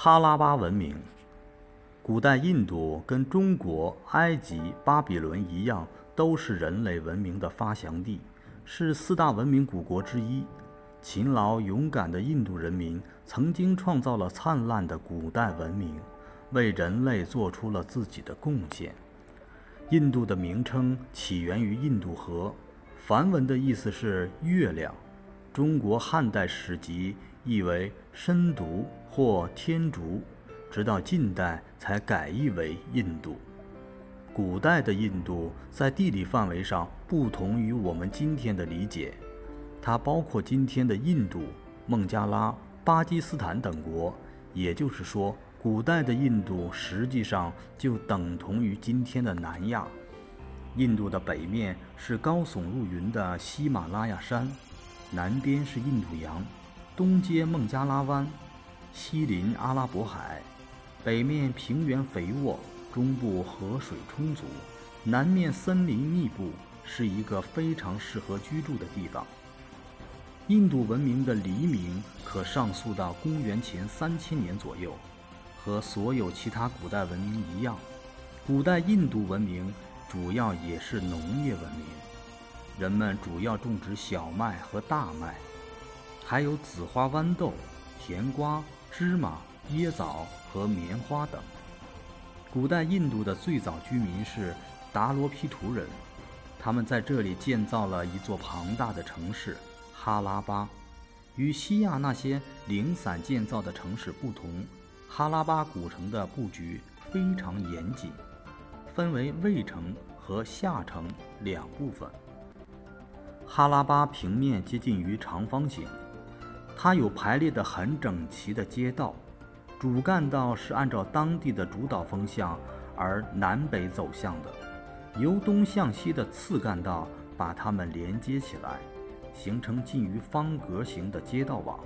哈拉巴文明，古代印度跟中国、埃及、巴比伦一样，都是人类文明的发祥地，是四大文明古国之一。勤劳勇敢的印度人民曾经创造了灿烂的古代文明，为人类做出了自己的贡献。印度的名称起源于印度河，梵文的意思是月亮。中国汉代史籍译为深毒或天竺，直到近代才改译为印度。古代的印度在地理范围上不同于我们今天的理解，它包括今天的印度、孟加拉、巴基斯坦等国，也就是说，古代的印度实际上就等同于今天的南亚。印度的北面是高耸入云的喜马拉雅山。南边是印度洋，东接孟加拉湾，西临阿拉伯海，北面平原肥沃，中部河水充足，南面森林密布，是一个非常适合居住的地方。印度文明的黎明可上溯到公元前三千年左右，和所有其他古代文明一样，古代印度文明主要也是农业文明。人们主要种植小麦和大麦，还有紫花豌豆、甜瓜、芝麻、椰枣和棉花等。古代印度的最早居民是达罗毗荼人，他们在这里建造了一座庞大的城市哈拉巴。与西亚那些零散建造的城市不同，哈拉巴古城的布局非常严谨，分为卫城和下城两部分。哈拉巴平面接近于长方形，它有排列的很整齐的街道，主干道是按照当地的主导风向而南北走向的，由东向西的次干道把它们连接起来，形成近于方格形的街道网。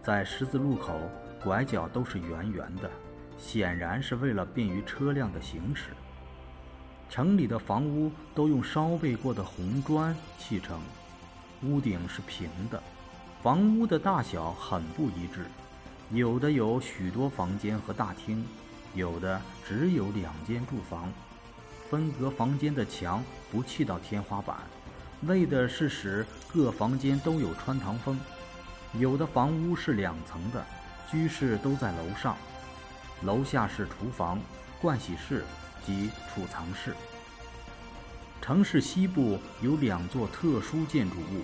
在十字路口，拐角都是圆圆的，显然是为了便于车辆的行驶。城里的房屋都用烧焙过的红砖砌成，屋顶是平的。房屋的大小很不一致，有的有许多房间和大厅，有的只有两间住房。分隔房间的墙不砌到天花板，为的是使各房间都有穿堂风。有的房屋是两层的，居室都在楼上，楼下是厨房、盥洗室。及储藏室。城市西部有两座特殊建筑物，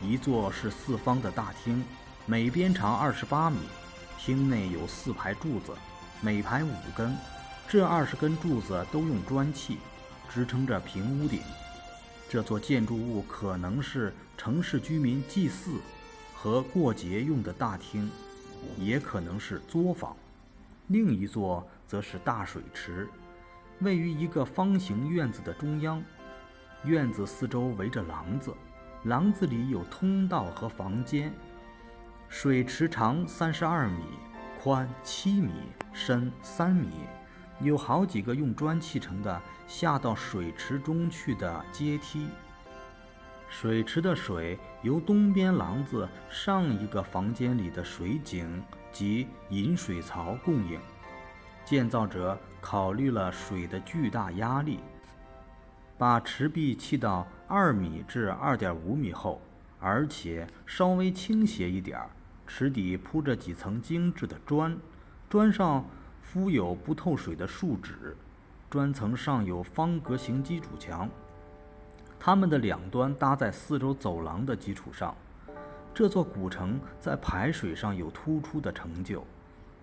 一座是四方的大厅，每边长二十八米，厅内有四排柱子，每排五根，这二十根柱子都用砖砌，支撑着平屋顶。这座建筑物可能是城市居民祭祀和过节用的大厅，也可能是作坊。另一座则是大水池。位于一个方形院子的中央，院子四周围着廊子，廊子里有通道和房间。水池长三十二米，宽七米，深三米，有好几个用砖砌成的下到水池中去的阶梯。水池的水由东边廊子上一个房间里的水井及引水槽供应。建造者考虑了水的巨大压力，把池壁砌到二米至二点五米厚，而且稍微倾斜一点儿。池底铺着几层精致的砖，砖上敷有不透水的树脂，砖层上有方格形基础墙，它们的两端搭在四周走廊的基础上。这座古城在排水上有突出的成就。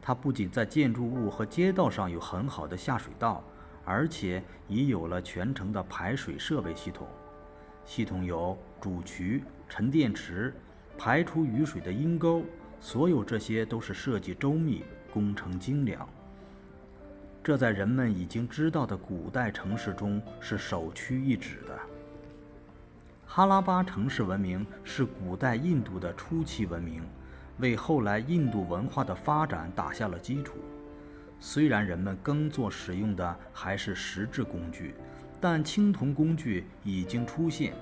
它不仅在建筑物和街道上有很好的下水道，而且已有了全程的排水设备系统。系统有主渠、沉淀池、排出雨水的阴沟，所有这些都是设计周密、工程精良。这在人们已经知道的古代城市中是首屈一指的。哈拉巴城市文明是古代印度的初期文明。为后来印度文化的发展打下了基础。虽然人们耕作使用的还是石制工具，但青铜工具已经出现。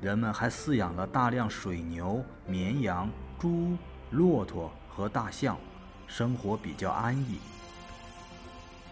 人们还饲养了大量水牛、绵羊、猪、骆驼和大象，生活比较安逸。